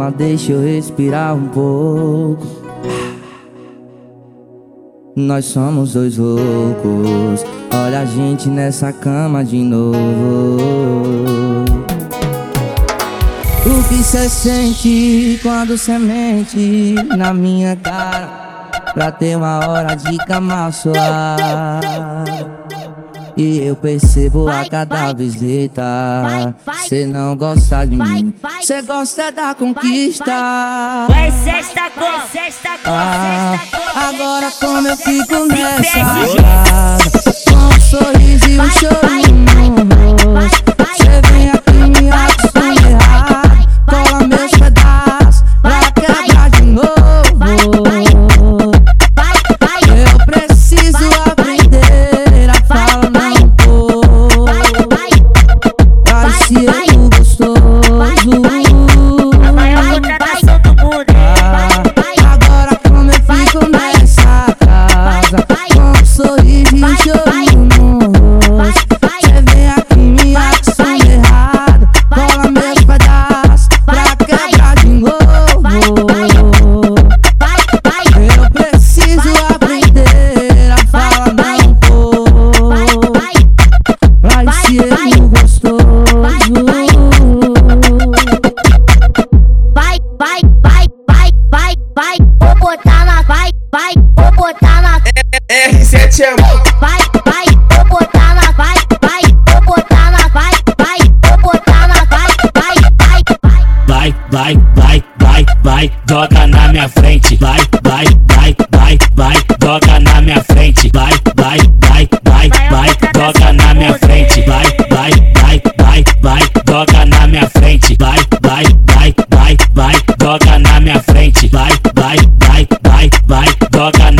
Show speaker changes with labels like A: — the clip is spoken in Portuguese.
A: cama, deixa eu respirar um pouco. Nós somos dois loucos. Olha a gente nessa cama de novo. O que cê sente quando cê mente na minha cara? Pra ter uma hora de cama suave. E eu percebo a cada visita. Cê não gosta de mim. Cê gosta da conquista.
B: Vai. Sexta com, sexta com,
A: ah,
B: sexta com
A: Agora como eu fico nessa vai, vai
B: Vou botar na,
C: R7 é
B: vai, vai Vou botar na, vai, vai Vou botar na, vai, vai Vou botar na, vai, vai, vai, vai
D: vai, vai, vai, vai, vai, joga na minha frente, vai, vai, vai, vai, vai, joga na minha frente, vai, vai, vai, vai, vai, joga na minha frente, vai, vai, vai, vai, vai, joga na minha frente, vai, vai, vai, vai, vai, joga na minha frente, vai, vai, vai,